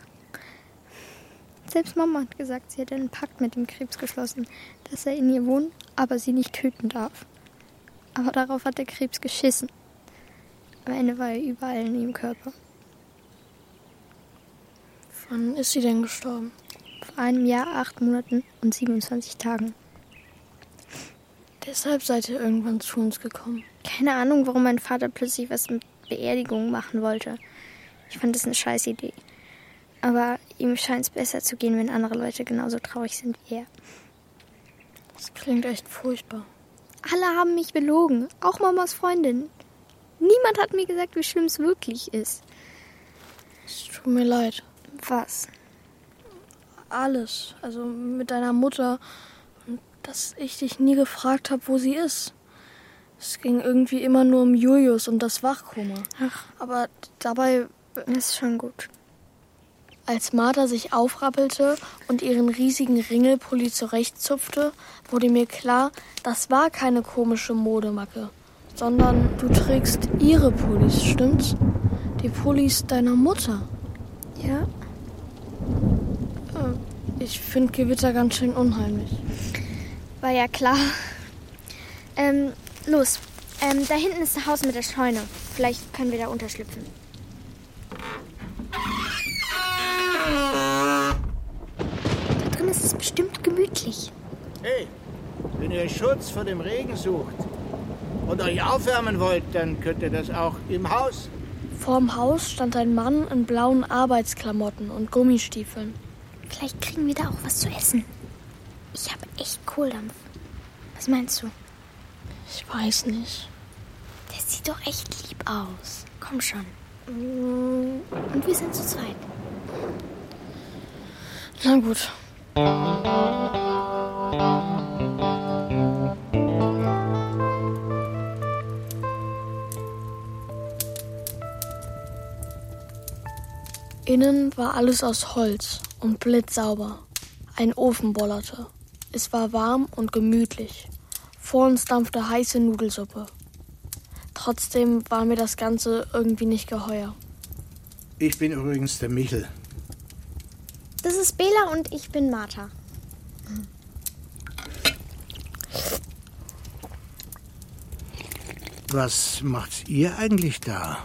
Selbst Mama hat gesagt, sie hätte einen Pakt mit dem Krebs geschlossen, dass er in ihr wohnen, aber sie nicht töten darf. Aber darauf hat der Krebs geschissen. Am Ende war er überall in ihrem Körper. Wann ist sie denn gestorben? Vor einem Jahr, acht Monaten und 27 Tagen. Deshalb seid ihr irgendwann zu uns gekommen. Keine Ahnung, warum mein Vater plötzlich was mit Beerdigungen machen wollte. Ich fand das eine scheiß Idee. Aber ihm scheint es besser zu gehen, wenn andere Leute genauso traurig sind wie er. Das klingt echt furchtbar. Alle haben mich belogen, auch Mamas Freundin. Niemand hat mir gesagt, wie schlimm es wirklich ist. Es tut mir leid. Was? Alles. Also mit deiner Mutter. Dass ich dich nie gefragt habe, wo sie ist. Es ging irgendwie immer nur um Julius und das Wachkoma. Ach. Aber dabei. Das ist schon gut. Als Martha sich aufrappelte und ihren riesigen Ringelpulli zurechtzupfte, wurde mir klar, das war keine komische Modemacke, sondern du trägst ihre Pullis, stimmt's? Die Pullis deiner Mutter. Ja? Äh, Ich finde Gewitter ganz schön unheimlich. War ja klar. Ähm, los. Ähm, da hinten ist das Haus mit der Scheune. Vielleicht können wir da unterschlüpfen. Da drin ist es bestimmt gemütlich. Hey, wenn ihr Schutz vor dem Regen sucht und euch aufwärmen wollt, dann könnt ihr das auch im Haus. Vorm Haus stand ein Mann in blauen Arbeitsklamotten und Gummistiefeln. Vielleicht kriegen wir da auch was zu essen. Ich habe echt Kohldampf. Was meinst du? Ich weiß nicht. Der sieht doch echt lieb aus. Komm schon. Und wir sind zu zweit. Na gut. Innen war alles aus Holz und blitzsauber. Ein Ofen bollerte. Es war warm und gemütlich. Vor uns dampfte heiße Nudelsuppe. Trotzdem war mir das Ganze irgendwie nicht geheuer. Ich bin übrigens der Michel. Das ist Bela und ich bin Martha. Was macht ihr eigentlich da?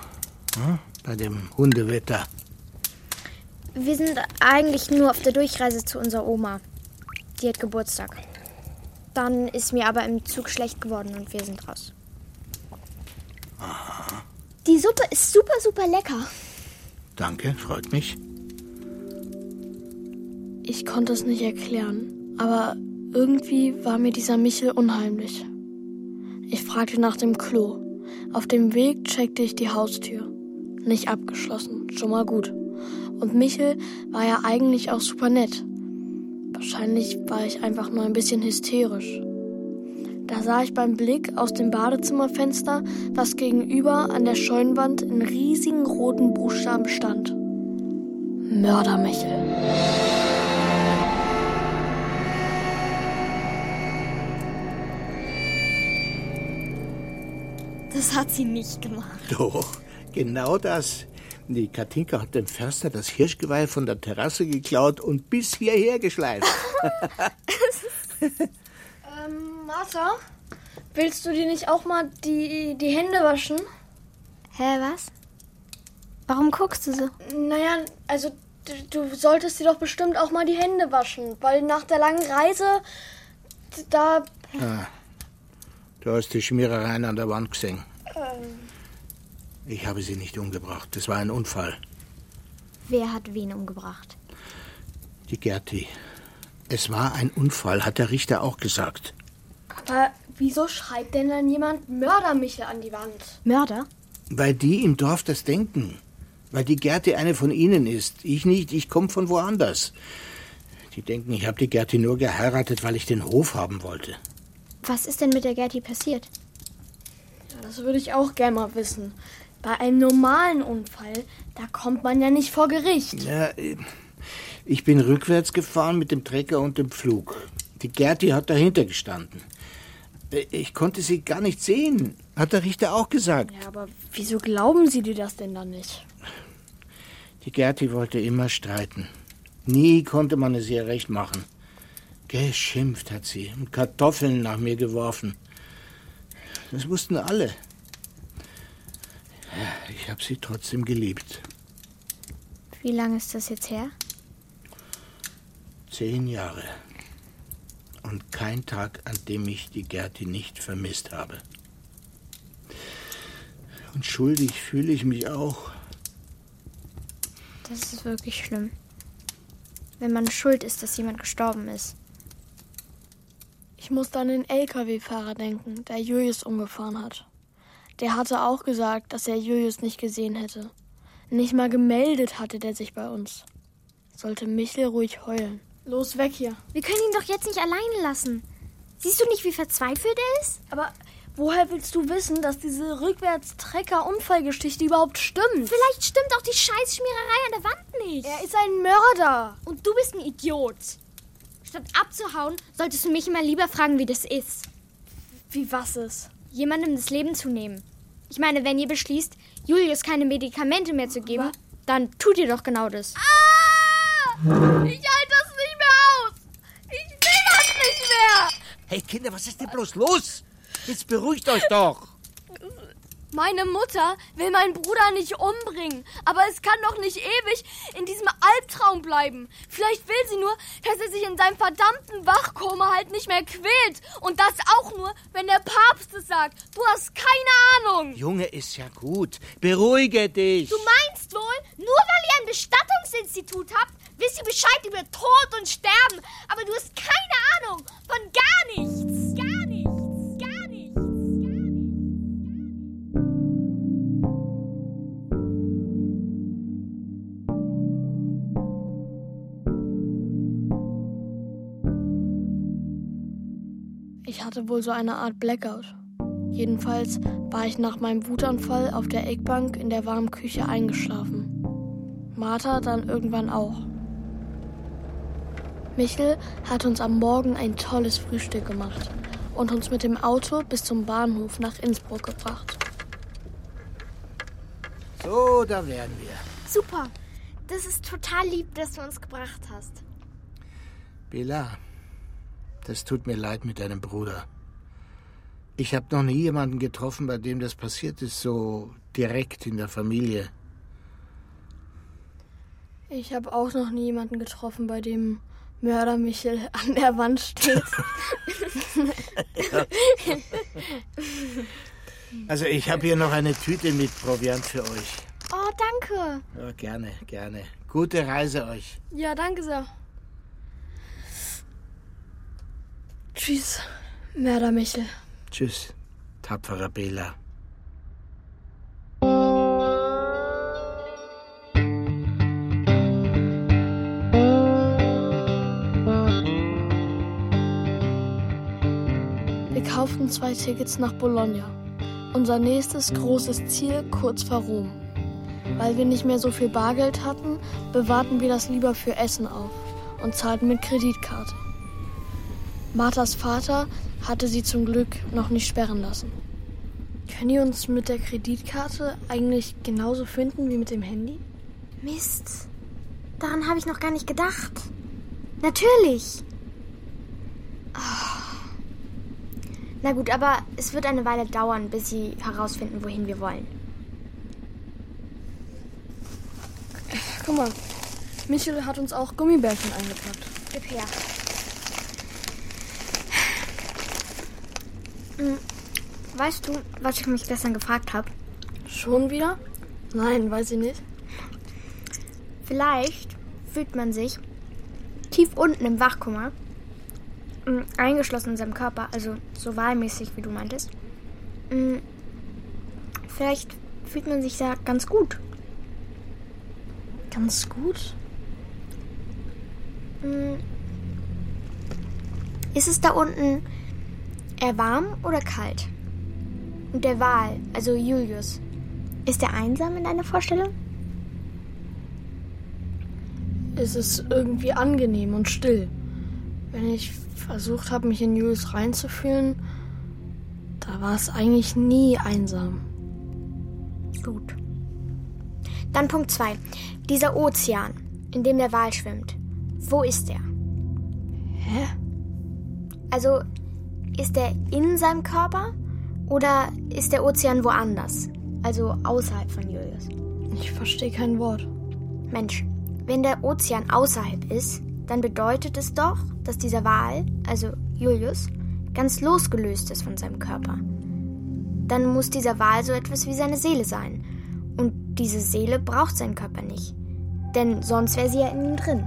Hm? Bei dem Hundewetter? Wir sind eigentlich nur auf der Durchreise zu unserer Oma. Die hat Geburtstag. Dann ist mir aber im Zug schlecht geworden und wir sind raus. Die Suppe ist super, super lecker. Danke, freut mich. Ich konnte es nicht erklären, aber irgendwie war mir dieser Michel unheimlich. Ich fragte nach dem Klo. Auf dem Weg checkte ich die Haustür. Nicht abgeschlossen, schon mal gut. Und Michel war ja eigentlich auch super nett. Wahrscheinlich war ich einfach nur ein bisschen hysterisch. Da sah ich beim Blick aus dem Badezimmerfenster, was gegenüber an der Scheunenwand in riesigen roten Buchstaben stand. Mördermichel. Das hat sie nicht gemacht. Doch, genau das. Die Katinka hat dem Förster das Hirschgeweih von der Terrasse geklaut und bis hierher geschleift. Ähm, Martha, willst du dir nicht auch mal die, die Hände waschen? Hä, was? Warum guckst du so? Naja, also du, du solltest dir doch bestimmt auch mal die Hände waschen, weil nach der langen Reise, da... Ah, du hast die Schmierereien an der Wand gesehen. Ähm, Ich habe sie nicht umgebracht. Das war ein Unfall. Wer hat wen umgebracht? Die Gerti. Es war ein Unfall, hat der Richter auch gesagt. aber wieso schreibt denn dann jemand Mördermichel an die Wand? Mörder? Weil die im Dorf das denken. Weil die Gerti eine von ihnen ist. Ich nicht, ich komme von woanders. Die denken, ich habe die Gerti nur geheiratet, weil ich den Hof haben wollte. Was ist denn mit der Gerti passiert? Ja, das würde ich auch gerne mal wissen. Bei einem normalen Unfall, da kommt man ja nicht vor Gericht. Ja, äh, ich bin rückwärts gefahren mit dem Trecker und dem Pflug. Die Gerti hat dahinter gestanden. Äh, Ich konnte sie gar nicht sehen, hat der Richter auch gesagt. Ja, aber wieso glauben Sie dir das denn dann nicht? Die Gerti wollte immer streiten. Nie konnte man es ihr recht machen. Geschimpft hat sie und Kartoffeln nach mir geworfen. Das wussten alle. Ich habe sie trotzdem geliebt. Wie lange ist das jetzt her? Zehn Jahre. Und kein Tag, an dem ich die Gerti nicht vermisst habe. Und schuldig fühle ich mich auch. Das ist wirklich schlimm. Wenn man schuld ist, dass jemand gestorben ist. Ich musste an den LKW-Fahrer denken, der Julius umgefahren hat. Der hatte auch gesagt, dass er Julius nicht gesehen hätte. Nicht mal gemeldet hatte der sich bei uns. Sollte Michel ruhig heulen. Los, weg hier. Wir können ihn doch jetzt nicht alleine lassen. Siehst du nicht, wie verzweifelt er ist? Aber Woher willst du wissen, dass diese Rückwärtstrecker-Unfallgeschichte überhaupt stimmt? Vielleicht stimmt auch die Scheißschmiererei an der Wand nicht. Er ist ein Mörder. Und du bist ein Idiot. Statt abzuhauen, solltest du mich immer lieber fragen, wie das ist. Wie was ist? Jemandem das Leben zu nehmen. Ich meine, wenn ihr beschließt, Julius keine Medikamente mehr zu geben, dann tut ihr doch genau das. Ah! Ich halte das nicht mehr aus! Ich will das nicht mehr! Hey Kinder, was ist denn bloß los? Jetzt beruhigt euch doch. Meine Mutter will meinen Bruder nicht umbringen, aber es kann doch nicht ewig in diesem Albtraum bleiben. Vielleicht will sie nur, dass er sich in seinem verdammten Wachkoma halt nicht mehr quält. Und das auch nur, wenn der Papst es sagt. Du hast keine Ahnung. Junge, ist ja gut. Beruhige dich. Du meinst wohl, nur weil ihr ein Bestattungsinstitut habt, wisst ihr Bescheid über Tod und Sterben. Aber du hast keine Ahnung von gar nichts. Gar hatte wohl so eine Art Blackout. Jedenfalls war ich nach meinem Wutanfall auf der Eckbank in der warmen Küche eingeschlafen. Martha dann irgendwann auch. Michel hat uns am Morgen ein tolles Frühstück gemacht und uns mit dem Auto bis zum Bahnhof nach Innsbruck gebracht. So, da wären wir. Super. Das ist total lieb, dass du uns gebracht hast. Bela, das tut mir leid mit deinem Bruder. Ich habe noch nie jemanden getroffen, bei dem das passiert ist, so direkt in der Familie. Ich habe auch noch nie jemanden getroffen, bei dem Mörder Michel an der Wand steht. Also ich habe hier noch eine Tüte mit Proviant für euch. Oh, danke. Ja, gerne, gerne. Gute Reise euch. ja, danke sehr. Tschüss, Mörder Michel. Tschüss, tapferer Bela. Wir kauften zwei Tickets nach Bologna. Unser nächstes großes Ziel kurz vor Rom. Weil wir nicht mehr so viel Bargeld hatten, bewahrten wir das lieber für Essen auf und zahlten mit Kreditkarte. Marthas Vater hatte sie zum Glück noch nicht sperren lassen. Können die uns mit der Kreditkarte eigentlich genauso finden wie mit dem Handy? Mist. Daran habe ich noch gar nicht gedacht. Natürlich. Ah. Na gut, aber es wird eine Weile dauern, bis sie herausfinden, wohin wir wollen. Guck mal, Michel hat uns auch Gummibärchen eingepackt. Gib her. Weißt du, was ich mich gestern gefragt habe? Schon wieder? Nein, weiß ich nicht. Vielleicht fühlt man sich tief unten im Wachkummer, mh, eingeschlossen in seinem Körper, also so wahlmäßig, wie du meintest. Mh, Vielleicht fühlt man sich da ganz gut. Ganz gut? Ist es da unten eher warm oder kalt? Und der Wal, also Julius, ist er einsam in deiner Vorstellung? Es ist irgendwie angenehm und still. Wenn ich versucht habe, mich in Julius reinzufühlen, da war es eigentlich nie einsam. Gut. Dann Punkt 2. Dieser Ozean, in dem der Wal schwimmt. Wo ist er? Hä? Also, ist er in seinem Körper oder ist der Ozean woanders? Also außerhalb von Julius. Ich verstehe kein Wort. Mensch, wenn der Ozean außerhalb ist, dann bedeutet es doch, dass dieser Wal, also Julius, ganz losgelöst ist von seinem Körper. Dann muss dieser Wal so etwas wie seine Seele sein. Und diese Seele braucht seinen Körper nicht. Denn sonst wäre sie ja in ihm drin.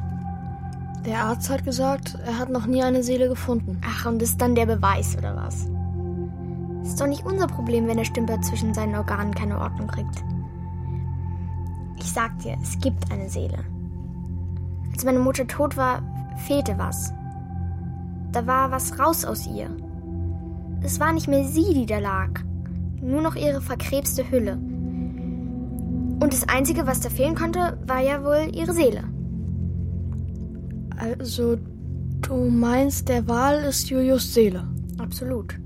Der Arzt hat gesagt, er hat noch nie eine Seele gefunden. Ach, und ist dann der Beweis, oder was? Ist doch nicht unser Problem, wenn der Stümper zwischen seinen Organen keine Ordnung kriegt. Ich sag dir, es gibt eine Seele. Als meine Mutter tot war, fehlte was. Da war was raus aus ihr. es war nicht mehr sie, die da lag. Nur noch ihre verkrebste Hülle. Und das Einzige, was da fehlen konnte, war ja wohl ihre Seele. Also, du meinst, der Wal ist Julius Seele? Absolut.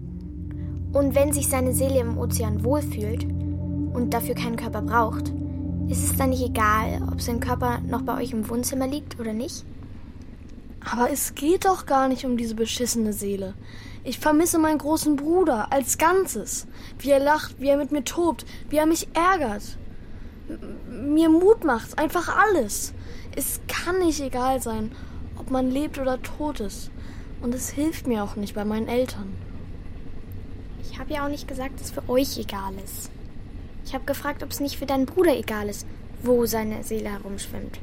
Und wenn sich seine Seele im Ozean wohlfühlt und dafür keinen Körper braucht, ist es dann nicht egal, ob sein Körper noch bei euch im Wohnzimmer liegt oder nicht? Aber es geht doch gar nicht um diese beschissene Seele. Ich vermisse meinen großen Bruder als Ganzes. Wie er lacht, wie er mit mir tobt, wie er mich ärgert. M mir Mut macht, einfach alles. Es kann nicht egal sein, ob man lebt oder tot ist. Und es hilft mir auch nicht bei meinen Eltern. Ich habe ja auch nicht gesagt, dass für euch egal ist. Ich habe gefragt, ob es nicht für deinen Bruder egal ist, wo seine Seele herumschwimmt.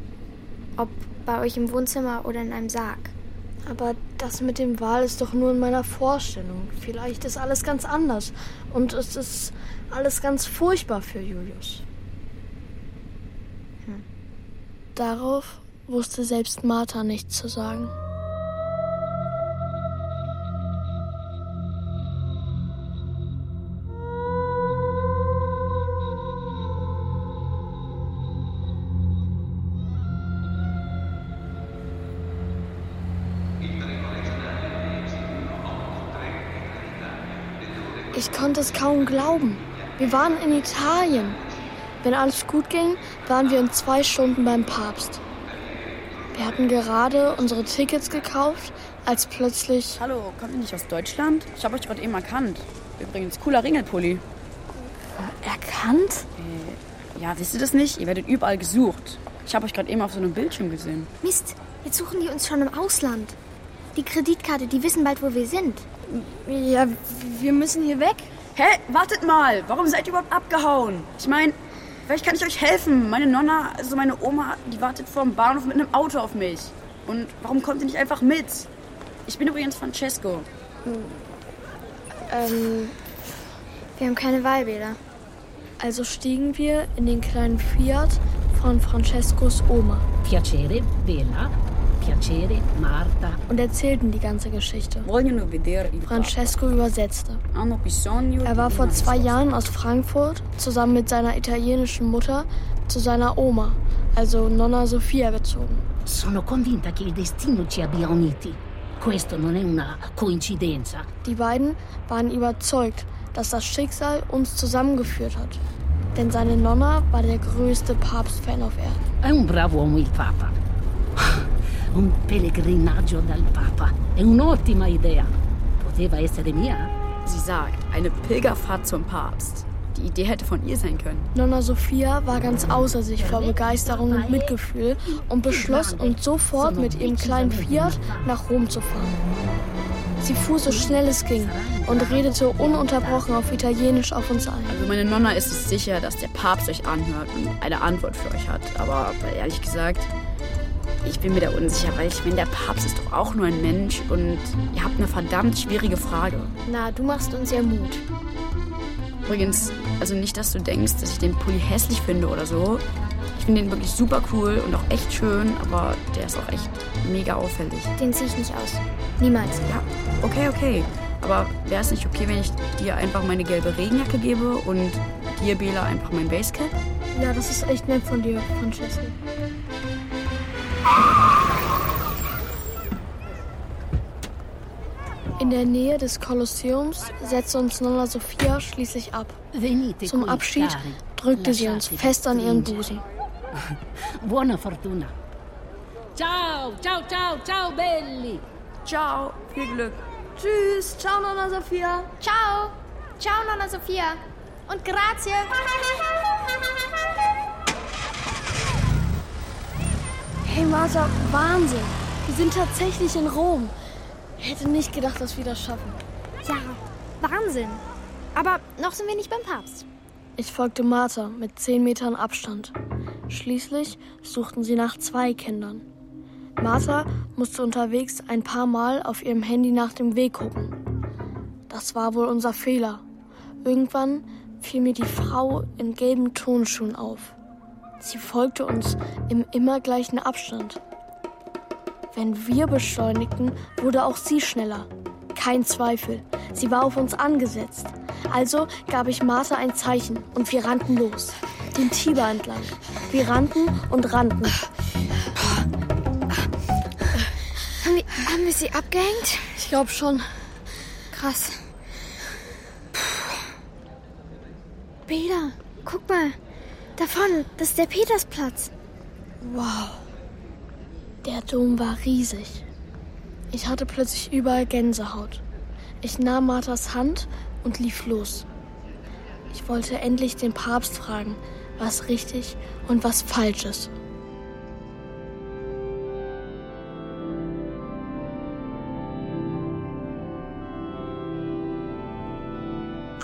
Ob bei euch im Wohnzimmer oder in einem Sarg. Aber das mit dem Wal ist doch nur in meiner Vorstellung. Vielleicht ist alles ganz anders. Und es ist alles ganz furchtbar für Julius. Hm. Darauf wusste selbst Martha nichts zu sagen. Ich konnte es kaum glauben. Wir waren in Italien. Wenn alles gut ging, waren wir in zwei Stunden beim Papst. Wir hatten gerade unsere Tickets gekauft, als plötzlich. Hallo, kommt ihr nicht aus Deutschland? Ich habe euch gerade eben erkannt. Übrigens, cooler Ringelpulli. Erkannt? Äh, ja, wisst ihr das nicht? Ihr werdet überall gesucht. Ich habe euch gerade eben auf so einem Bildschirm gesehen. Mist, jetzt suchen die uns schon im Ausland. Die Kreditkarte, die wissen bald, wo wir sind. Ja, wir müssen hier weg. Hä? Wartet mal! Warum seid ihr überhaupt abgehauen? Ich meine, vielleicht kann ich euch helfen. Meine Nonna, also meine Oma, die wartet vor dem Bahnhof mit einem Auto auf mich. Und warum kommt ihr nicht einfach mit? Ich bin übrigens Francesco. Ähm, wir haben keine Wahlbäder. Also stiegen wir in den kleinen Fiat von Francescos Oma. Piacere, Bella. Piacere, Marta. Und erzählten die ganze Geschichte. Francesco übersetzte. Er war vor zwei. Jahren aus Frankfurt zusammen mit seiner italienischen Mutter zu seiner Oma, also Nonna Sofia, gezogen. Sono convinta che il destino ci abbia uniti. Questo non è una coincidenza. Die beiden waren überzeugt, dass das Schicksal uns zusammengeführt hat. Denn seine Nonna war der größte Papstfan auf Erden. È un bravo uomo il Papa. Un pellegrinaggio dal Papa. È un'ottima idea. Poteva essere mia. Sie sagt, eine Pilgerfahrt zum Papst. Die Idee hätte von ihr sein können. Nonna Sophia war ganz außer sich vor Begeisterung und Mitgefühl und beschloss, uns sofort mit ihrem kleinen Fiat nach Rom zu fahren. Sie fuhr so schnell es ging und redete ununterbrochen auf Italienisch auf uns ein. Also meine Nonna ist es sicher, dass der Papst euch anhört und eine Antwort für euch hat. Aber ehrlich gesagt, ich bin mir da unsicher, weil ich meine, der Papst ist doch auch nur ein Mensch und ihr habt eine verdammt schwierige Frage. Na, du machst uns ja Mut. Übrigens, also nicht, dass du denkst, dass ich den Pulli hässlich finde oder so. Ich finde den wirklich super cool und auch echt schön, aber der ist auch echt mega auffällig. Den zieh ich nicht aus. Niemals. Ja, okay, okay. Aber wäre es nicht okay, wenn ich dir einfach meine gelbe Regenjacke gebe und dir, Bela, einfach mein Basecap? Ja, das ist echt nett von dir, Francesco. In der Nähe des Kolosseums setzte uns Nonna Sophia schließlich ab. Zum Abschied drückte sie uns fest an ihren. Busen. Buona fortuna. Ciao, ciao, ciao, ciao, belli. Ciao, viel Glück. Tschüss, ciao Nonna Sophia. Ciao. Ciao, Nonna Sophia. Und grazie. Hey Martha, Wahnsinn. Wir sind tatsächlich in Rom. Ich hätte nicht gedacht, dass wir das schaffen. Ja, Wahnsinn. Aber noch sind wir nicht beim Papst. Ich folgte Martha mit zehn Metern Abstand. Schließlich suchten sie nach zwei Kindern. Martha musste unterwegs ein paar Mal auf ihrem Handy nach dem Weg gucken. Das war wohl unser Fehler. Irgendwann fiel mir die Frau in gelben Tonschuhen auf. Sie folgte uns im immer gleichen Abstand. Wenn wir beschleunigten, wurde auch sie schneller. kein Zweifel. Sie war auf uns angesetzt. Also gab ich Martha ein Zeichen und wir rannten los. Den Tiber entlang. Wir rannten und rannten. Haben wir, haben wir sie abgehängt? Ich glaube schon. Krass. Bela, guck mal. Da vorne, das ist der Petersplatz. Wow. Der Dom war riesig. Ich hatte plötzlich überall Gänsehaut. Ich nahm Marthas Hand und lief los. Ich wollte endlich den Papst fragen, was richtig und was falsch ist.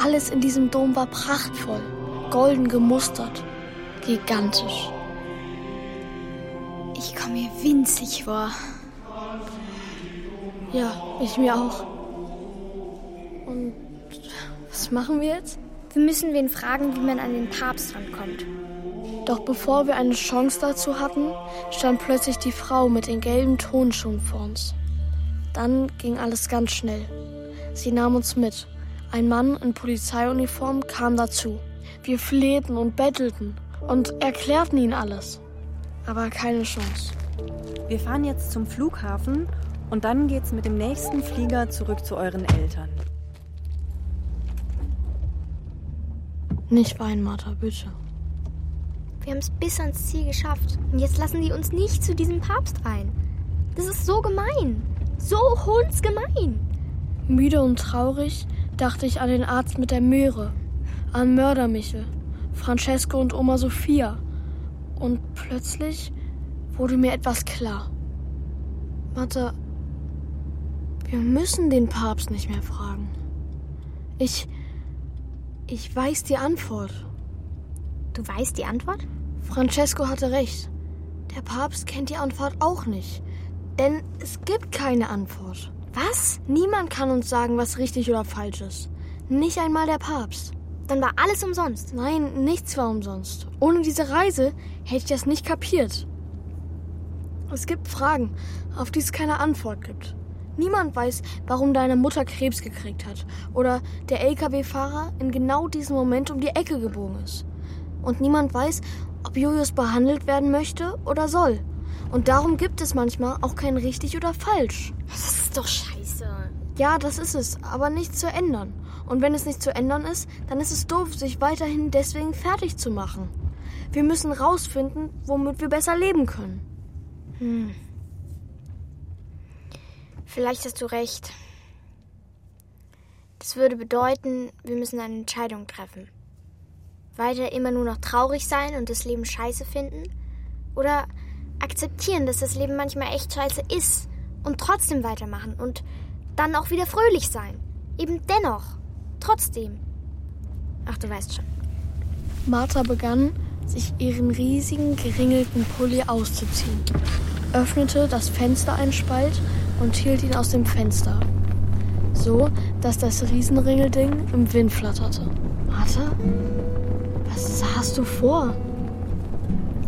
Alles in diesem Dom war prachtvoll, golden gemustert, gigantisch. Ich komme mir winzig vor. Ja, ich mir auch. Und was machen wir jetzt? Wir müssen wen fragen, wie man an den Papst rankommt. Doch bevor wir eine Chance dazu hatten, stand plötzlich die Frau mit den gelben Tonschuhen vor uns. Dann ging alles ganz schnell. Sie nahm uns mit. Ein Mann in Polizeiuniform kam dazu. Wir flehten und bettelten und erklärten ihnen alles. Aber keine Chance. Wir fahren jetzt zum Flughafen und dann geht's mit dem nächsten Flieger zurück zu euren Eltern. Nicht weinen, Martha, bitte. Wir haben es bis ans Ziel geschafft. Und jetzt lassen die uns nicht zu diesem Papst rein. Das ist so gemein. So hundsgemein. Müde und traurig dachte ich an den Arzt mit der Möhre, an Mörder Michel, Francesco und Oma Sophia. Und plötzlich wurde mir etwas klar. Martha, wir müssen den Papst nicht mehr fragen. Ich. Ich weiß die Antwort. Du weißt die Antwort? Francesco hatte recht. Der Papst kennt die Antwort auch nicht. Denn es gibt keine Antwort. Was? Niemand kann uns sagen, was richtig oder falsch ist. Nicht einmal der Papst. Dann war alles umsonst. Nein, nichts war umsonst. Ohne diese Reise hätte ich das nicht kapiert. Es gibt Fragen, auf die es keine Antwort gibt. Niemand weiß, warum deine Mutter Krebs gekriegt hat oder der LKW-Fahrer in genau diesem Moment um die Ecke gebogen ist. Und niemand weiß, ob Julius behandelt werden möchte oder soll. Und darum gibt es manchmal auch kein richtig oder falsch. Das ist doch scheiße. Ja, das ist es, aber nicht zu ändern. Und wenn es nicht zu ändern ist, dann ist es doof, sich weiterhin deswegen fertig zu machen. Wir müssen rausfinden, womit wir besser leben können. Hm. Vielleicht hast du recht. Das würde bedeuten, wir müssen eine Entscheidung treffen. Weiter immer nur noch traurig sein und das Leben scheiße finden? Oder akzeptieren, dass das Leben manchmal echt scheiße ist und trotzdem weitermachen und dann auch wieder fröhlich sein? Eben dennoch. Trotzdem. Ach, du weißt schon. Martha begann, sich ihren riesigen, geringelten Pulli auszuziehen, öffnete das Fenster ein Spalt und hielt ihn aus dem Fenster. So, dass das Riesenringelding im Wind flatterte. Martha, was hast du vor?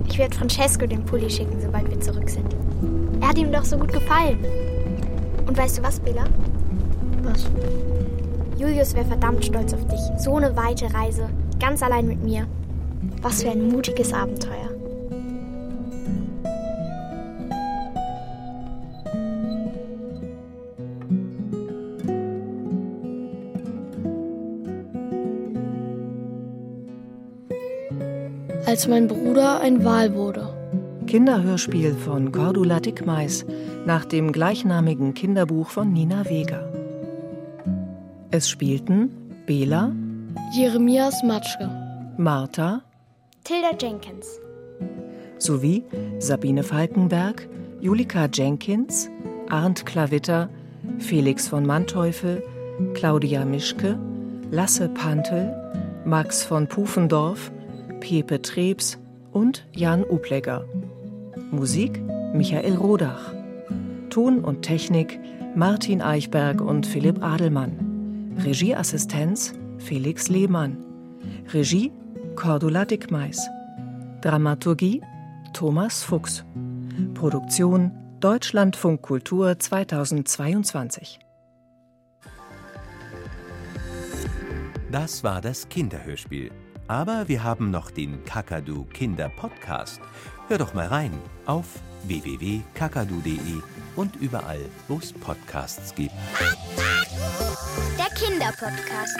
Ich werde Francesco den Pulli schicken, sobald wir zurück sind. Er hat ihm doch so gut gefallen. Und weißt du was, Bella? Was? Julius wäre verdammt stolz auf dich. So eine weite Reise, ganz allein mit mir. Was für ein mutiges Abenteuer. Als mein Bruder ein Wal wurde. Kinderhörspiel von Cordula Dickmeis nach dem gleichnamigen Kinderbuch von Nina Weger. Es spielten Bela, Jeremias Matschke, Martha, Tilda Jenkins sowie Sabine Falkenberg, Julika Jenkins, Arndt Klavitter, Felix von Manteuffel, Claudia Mischke, Lasse Pantel, Max von Pufendorf, Pepe Trebs und Jan Uplegger. Musik Michael Rodach. Ton und Technik Martin Eichberg und Philipp Adelmann. Regieassistenz Felix Lehmann. Regie Cordula Dickmeis. Dramaturgie Thomas Fuchs. Produktion Deutschlandfunk Kultur 2022. Das war das Kinderhörspiel. Aber wir haben noch den Kakadu Kinder Podcast. Hör doch mal rein auf www.kakadu.de und überall, wo es Podcasts gibt. Der Kinderpodcast.